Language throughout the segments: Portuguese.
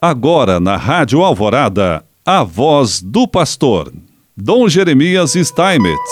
Agora na Rádio Alvorada, a voz do pastor, Dom Jeremias Steinmetz.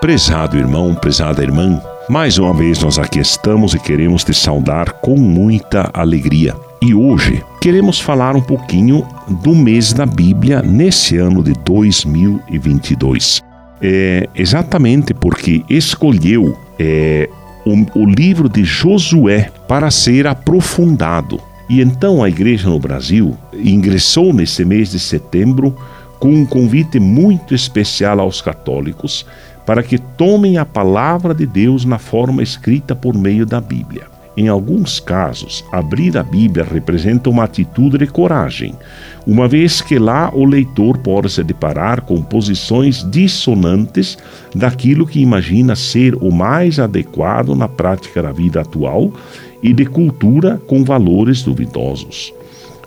Prezado irmão, prezada irmã, mais uma vez nós aqui estamos e queremos te saudar com muita alegria. E hoje queremos falar um pouquinho do mês da Bíblia nesse ano de 2022. É exatamente porque escolheu é, o, o livro de Josué para ser aprofundado e então a igreja no Brasil ingressou nesse mês de setembro com um convite muito especial aos católicos para que tomem a palavra de Deus na forma escrita por meio da Bíblia. Em alguns casos, abrir a Bíblia representa uma atitude de coragem, uma vez que lá o leitor pode se deparar com posições dissonantes daquilo que imagina ser o mais adequado na prática da vida atual e de cultura com valores duvidosos.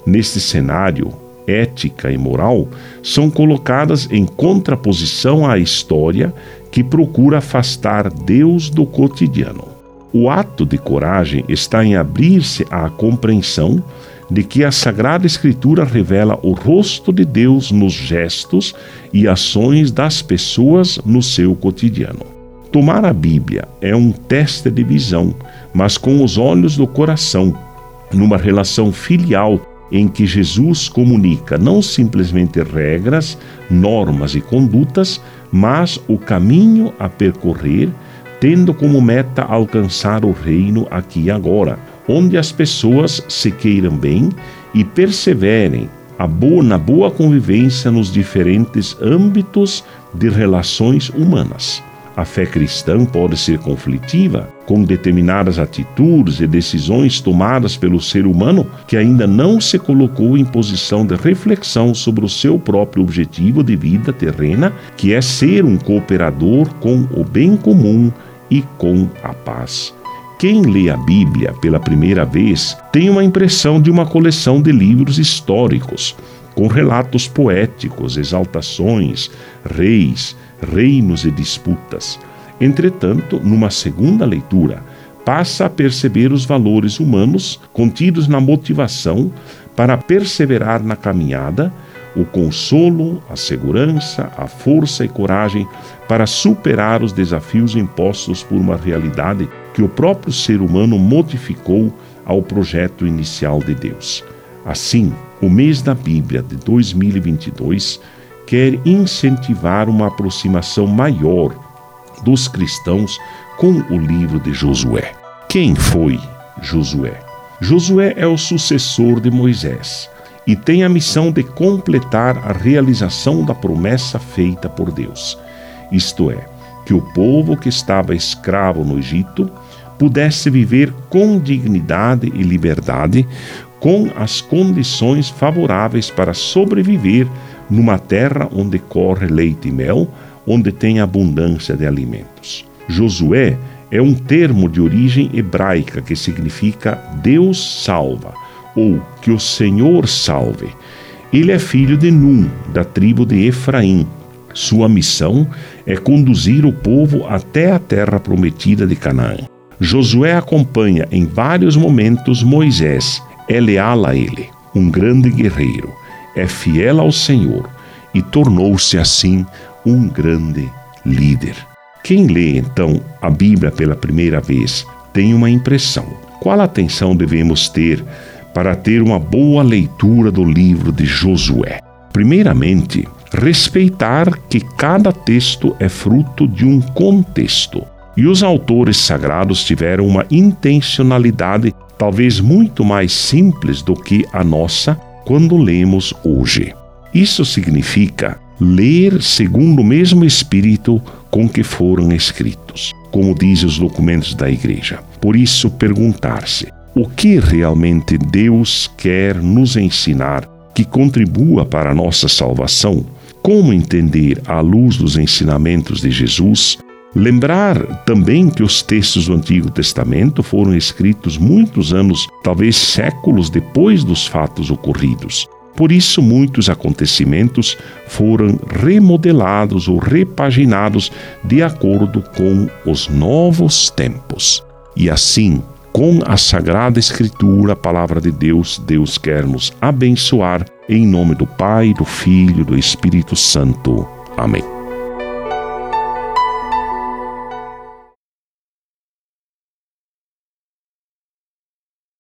Neste cenário, ética e moral são colocadas em contraposição à história que procura afastar Deus do cotidiano. O ato de coragem está em abrir-se à compreensão de que a Sagrada Escritura revela o rosto de Deus nos gestos e ações das pessoas no seu cotidiano. Tomar a Bíblia é um teste de visão, mas com os olhos do coração, numa relação filial em que Jesus comunica não simplesmente regras, normas e condutas, mas o caminho a percorrer, tendo como meta alcançar o reino aqui e agora, onde as pessoas se queiram bem e perseverem boa, na boa convivência nos diferentes âmbitos de relações humanas. A fé cristã pode ser conflitiva com determinadas atitudes e decisões tomadas pelo ser humano que ainda não se colocou em posição de reflexão sobre o seu próprio objetivo de vida terrena, que é ser um cooperador com o bem comum e com a paz. Quem lê a Bíblia pela primeira vez tem uma impressão de uma coleção de livros históricos, com relatos poéticos, exaltações, reis, reinos e disputas. Entretanto, numa segunda leitura, passa a perceber os valores humanos contidos na motivação para perseverar na caminhada, o consolo, a segurança, a força e coragem para superar os desafios impostos por uma realidade que o próprio ser humano modificou ao projeto inicial de Deus. Assim, o mês da Bíblia de 2022 quer incentivar uma aproximação maior dos cristãos com o livro de Josué. Quem foi Josué? Josué é o sucessor de Moisés e tem a missão de completar a realização da promessa feita por Deus, isto é, que o povo que estava escravo no Egito pudesse viver com dignidade e liberdade, com as condições favoráveis para sobreviver numa terra onde corre leite e mel, onde tem abundância de alimentos. Josué é um termo de origem hebraica que significa Deus salva ou que o Senhor salve. Ele é filho de Num, da tribo de Efraim. Sua missão é conduzir o povo até a terra prometida de Canaã. Josué acompanha em vários momentos Moisés, é leal a ele, um grande guerreiro é fiel ao Senhor e tornou-se assim um grande líder. Quem lê então a Bíblia pela primeira vez tem uma impressão. Qual atenção devemos ter para ter uma boa leitura do livro de Josué? Primeiramente, respeitar que cada texto é fruto de um contexto. E os autores sagrados tiveram uma intencionalidade talvez muito mais simples do que a nossa quando lemos hoje. Isso significa ler segundo o mesmo espírito com que foram escritos, como dizem os documentos da igreja. Por isso, perguntar-se: o que realmente Deus quer nos ensinar que contribua para a nossa salvação? Como entender, à luz dos ensinamentos de Jesus, Lembrar também que os textos do Antigo Testamento foram escritos muitos anos, talvez séculos depois dos fatos ocorridos. Por isso, muitos acontecimentos foram remodelados ou repaginados de acordo com os novos tempos. E assim, com a Sagrada Escritura, a palavra de Deus, Deus quer nos abençoar. Em nome do Pai, do Filho do Espírito Santo. Amém.